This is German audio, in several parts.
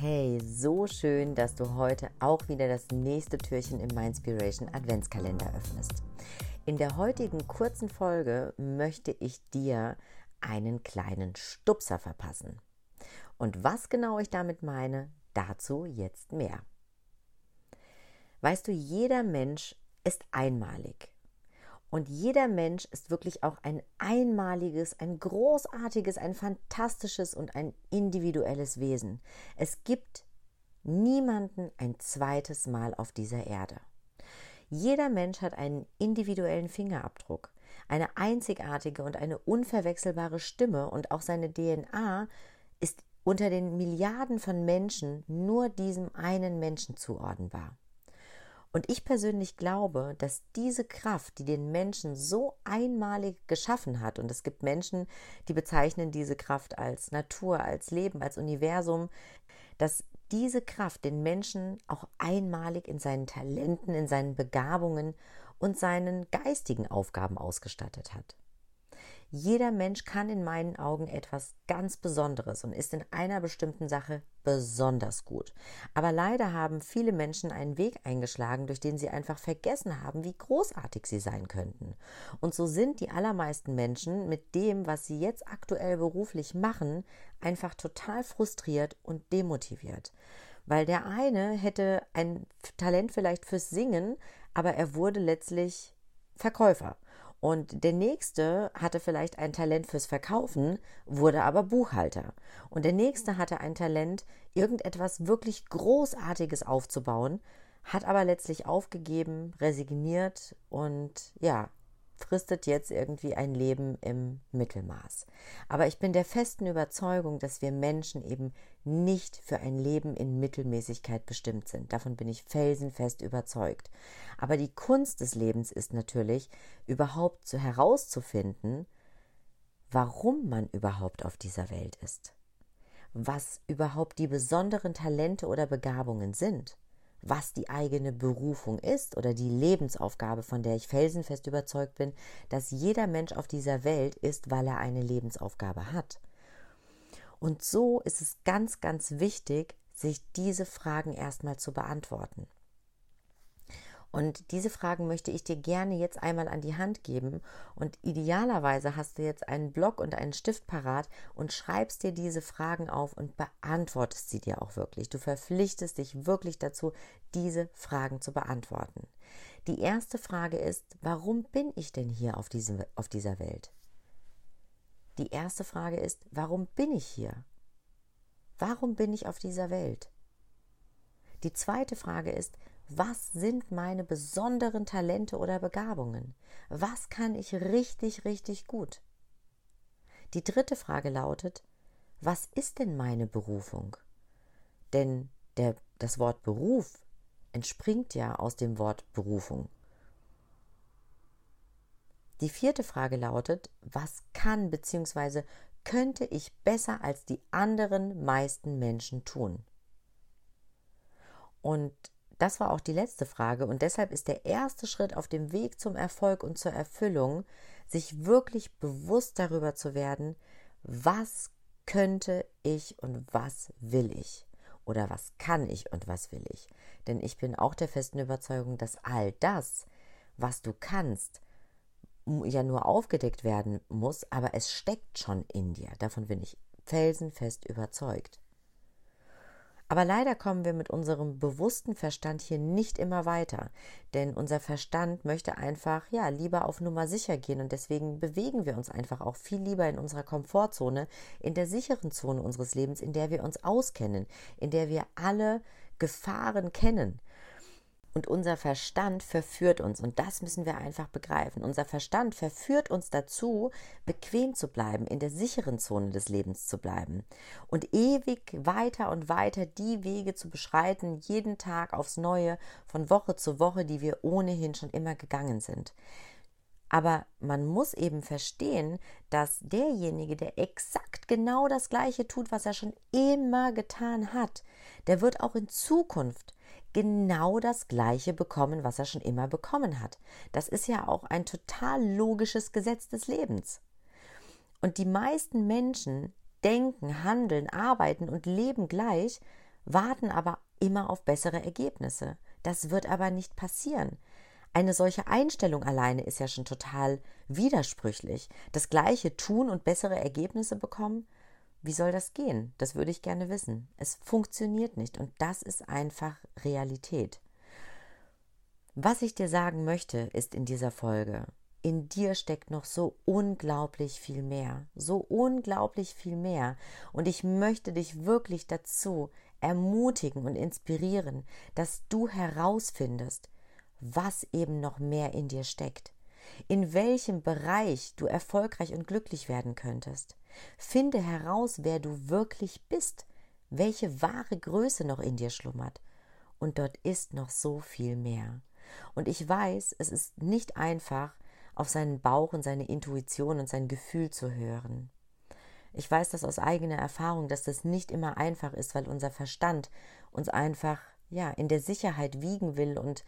Hey, so schön, dass du heute auch wieder das nächste Türchen im Mindspiration Adventskalender öffnest. In der heutigen kurzen Folge möchte ich dir einen kleinen Stupser verpassen. Und was genau ich damit meine, dazu jetzt mehr. Weißt du, jeder Mensch ist einmalig. Und jeder Mensch ist wirklich auch ein einmaliges, ein großartiges, ein fantastisches und ein individuelles Wesen. Es gibt niemanden ein zweites Mal auf dieser Erde. Jeder Mensch hat einen individuellen Fingerabdruck, eine einzigartige und eine unverwechselbare Stimme und auch seine DNA ist unter den Milliarden von Menschen nur diesem einen Menschen zuordnenbar. Und ich persönlich glaube, dass diese Kraft, die den Menschen so einmalig geschaffen hat, und es gibt Menschen, die bezeichnen diese Kraft als Natur, als Leben, als Universum, dass diese Kraft den Menschen auch einmalig in seinen Talenten, in seinen Begabungen und seinen geistigen Aufgaben ausgestattet hat. Jeder Mensch kann in meinen Augen etwas ganz Besonderes und ist in einer bestimmten Sache besonders gut. Aber leider haben viele Menschen einen Weg eingeschlagen, durch den sie einfach vergessen haben, wie großartig sie sein könnten. Und so sind die allermeisten Menschen mit dem, was sie jetzt aktuell beruflich machen, einfach total frustriert und demotiviert. Weil der eine hätte ein Talent vielleicht fürs Singen, aber er wurde letztlich Verkäufer. Und der nächste hatte vielleicht ein Talent fürs Verkaufen, wurde aber Buchhalter. Und der nächste hatte ein Talent, irgendetwas wirklich Großartiges aufzubauen, hat aber letztlich aufgegeben, resigniert und ja, fristet jetzt irgendwie ein Leben im Mittelmaß. Aber ich bin der festen Überzeugung, dass wir Menschen eben nicht für ein Leben in Mittelmäßigkeit bestimmt sind. Davon bin ich felsenfest überzeugt. Aber die Kunst des Lebens ist natürlich, überhaupt so herauszufinden, warum man überhaupt auf dieser Welt ist. Was überhaupt die besonderen Talente oder Begabungen sind was die eigene Berufung ist oder die Lebensaufgabe, von der ich felsenfest überzeugt bin, dass jeder Mensch auf dieser Welt ist, weil er eine Lebensaufgabe hat. Und so ist es ganz, ganz wichtig, sich diese Fragen erstmal zu beantworten. Und diese Fragen möchte ich dir gerne jetzt einmal an die Hand geben. Und idealerweise hast du jetzt einen Block und einen Stift parat und schreibst dir diese Fragen auf und beantwortest sie dir auch wirklich. Du verpflichtest dich wirklich dazu, diese Fragen zu beantworten. Die erste Frage ist, warum bin ich denn hier auf, diesem, auf dieser Welt? Die erste Frage ist, warum bin ich hier? Warum bin ich auf dieser Welt? Die zweite Frage ist, was sind meine besonderen Talente oder Begabungen? Was kann ich richtig, richtig gut? Die dritte Frage lautet, was ist denn meine Berufung? Denn der, das Wort Beruf entspringt ja aus dem Wort Berufung. Die vierte Frage lautet, was kann bzw. könnte ich besser als die anderen meisten Menschen tun? Und das war auch die letzte Frage und deshalb ist der erste Schritt auf dem Weg zum Erfolg und zur Erfüllung, sich wirklich bewusst darüber zu werden, was könnte ich und was will ich oder was kann ich und was will ich. Denn ich bin auch der festen Überzeugung, dass all das, was du kannst, ja nur aufgedeckt werden muss, aber es steckt schon in dir. Davon bin ich felsenfest überzeugt. Aber leider kommen wir mit unserem bewussten Verstand hier nicht immer weiter, denn unser Verstand möchte einfach, ja, lieber auf Nummer sicher gehen und deswegen bewegen wir uns einfach auch viel lieber in unserer Komfortzone, in der sicheren Zone unseres Lebens, in der wir uns auskennen, in der wir alle Gefahren kennen. Und unser Verstand verführt uns, und das müssen wir einfach begreifen. Unser Verstand verführt uns dazu, bequem zu bleiben, in der sicheren Zone des Lebens zu bleiben und ewig weiter und weiter die Wege zu beschreiten, jeden Tag aufs Neue, von Woche zu Woche, die wir ohnehin schon immer gegangen sind. Aber man muss eben verstehen, dass derjenige, der exakt genau das Gleiche tut, was er schon immer getan hat, der wird auch in Zukunft genau das Gleiche bekommen, was er schon immer bekommen hat. Das ist ja auch ein total logisches Gesetz des Lebens. Und die meisten Menschen denken, handeln, arbeiten und leben gleich, warten aber immer auf bessere Ergebnisse. Das wird aber nicht passieren. Eine solche Einstellung alleine ist ja schon total widersprüchlich. Das gleiche tun und bessere Ergebnisse bekommen, wie soll das gehen? Das würde ich gerne wissen. Es funktioniert nicht und das ist einfach Realität. Was ich dir sagen möchte, ist in dieser Folge, in dir steckt noch so unglaublich viel mehr, so unglaublich viel mehr. Und ich möchte dich wirklich dazu ermutigen und inspirieren, dass du herausfindest, was eben noch mehr in dir steckt, in welchem Bereich du erfolgreich und glücklich werden könntest. Finde heraus, wer du wirklich bist, welche wahre Größe noch in dir schlummert. Und dort ist noch so viel mehr. Und ich weiß, es ist nicht einfach, auf seinen Bauch und seine Intuition und sein Gefühl zu hören. Ich weiß das aus eigener Erfahrung, dass das nicht immer einfach ist, weil unser Verstand uns einfach ja in der Sicherheit wiegen will und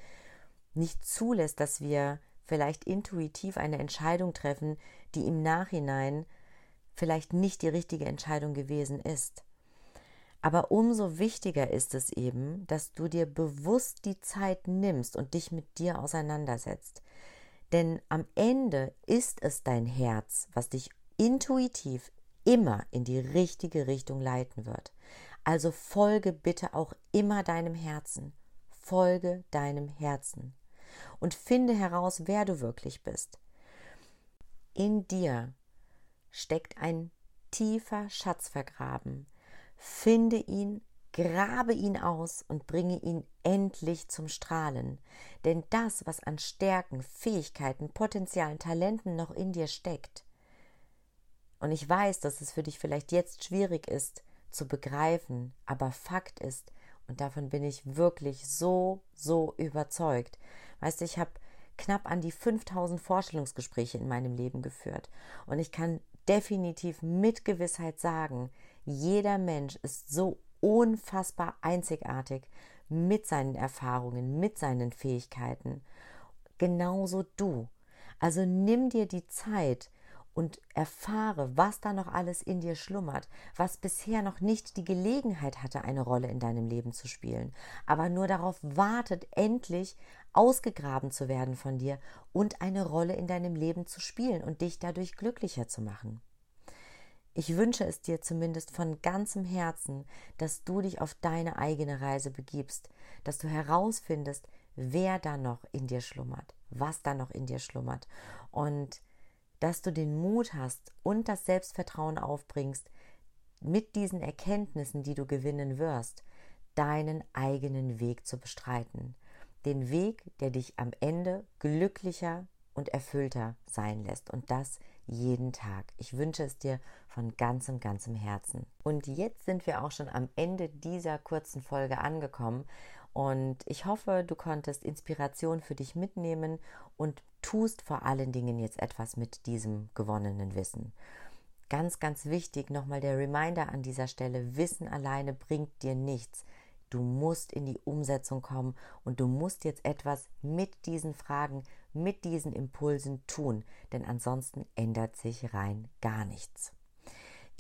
nicht zulässt, dass wir vielleicht intuitiv eine Entscheidung treffen, die im Nachhinein vielleicht nicht die richtige Entscheidung gewesen ist. Aber umso wichtiger ist es eben, dass du dir bewusst die Zeit nimmst und dich mit dir auseinandersetzt. Denn am Ende ist es dein Herz, was dich intuitiv immer in die richtige Richtung leiten wird. Also folge bitte auch immer deinem Herzen. Folge deinem Herzen. Und finde heraus, wer du wirklich bist. In dir steckt ein tiefer Schatz vergraben. Finde ihn, grabe ihn aus und bringe ihn endlich zum Strahlen. Denn das, was an Stärken, Fähigkeiten, Potenzialen, Talenten noch in dir steckt, und ich weiß, dass es für dich vielleicht jetzt schwierig ist zu begreifen, aber Fakt ist, und davon bin ich wirklich so, so überzeugt. Weißt du, ich habe knapp an die 5000 Vorstellungsgespräche in meinem Leben geführt und ich kann definitiv mit Gewissheit sagen, jeder Mensch ist so unfassbar einzigartig mit seinen Erfahrungen, mit seinen Fähigkeiten. Genauso du. Also nimm dir die Zeit und erfahre, was da noch alles in dir schlummert, was bisher noch nicht die Gelegenheit hatte, eine Rolle in deinem Leben zu spielen, aber nur darauf wartet, endlich ausgegraben zu werden von dir und eine Rolle in deinem Leben zu spielen und dich dadurch glücklicher zu machen. Ich wünsche es dir zumindest von ganzem Herzen, dass du dich auf deine eigene Reise begibst, dass du herausfindest, wer da noch in dir schlummert, was da noch in dir schlummert und dass du den Mut hast und das Selbstvertrauen aufbringst, mit diesen Erkenntnissen, die du gewinnen wirst, deinen eigenen Weg zu bestreiten. Den Weg, der dich am Ende glücklicher und erfüllter sein lässt. Und das jeden Tag. Ich wünsche es dir von ganzem, ganzem Herzen. Und jetzt sind wir auch schon am Ende dieser kurzen Folge angekommen. Und ich hoffe, du konntest Inspiration für dich mitnehmen und tust vor allen Dingen jetzt etwas mit diesem gewonnenen Wissen. Ganz, ganz wichtig nochmal der Reminder an dieser Stelle, Wissen alleine bringt dir nichts. Du musst in die Umsetzung kommen und du musst jetzt etwas mit diesen Fragen, mit diesen Impulsen tun, denn ansonsten ändert sich rein gar nichts.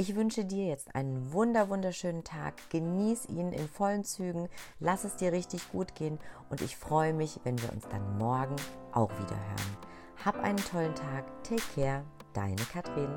Ich wünsche dir jetzt einen wunder wunderschönen Tag. Genieß ihn in vollen Zügen. Lass es dir richtig gut gehen und ich freue mich, wenn wir uns dann morgen auch wieder hören. Hab einen tollen Tag. Take care. Deine Katrin.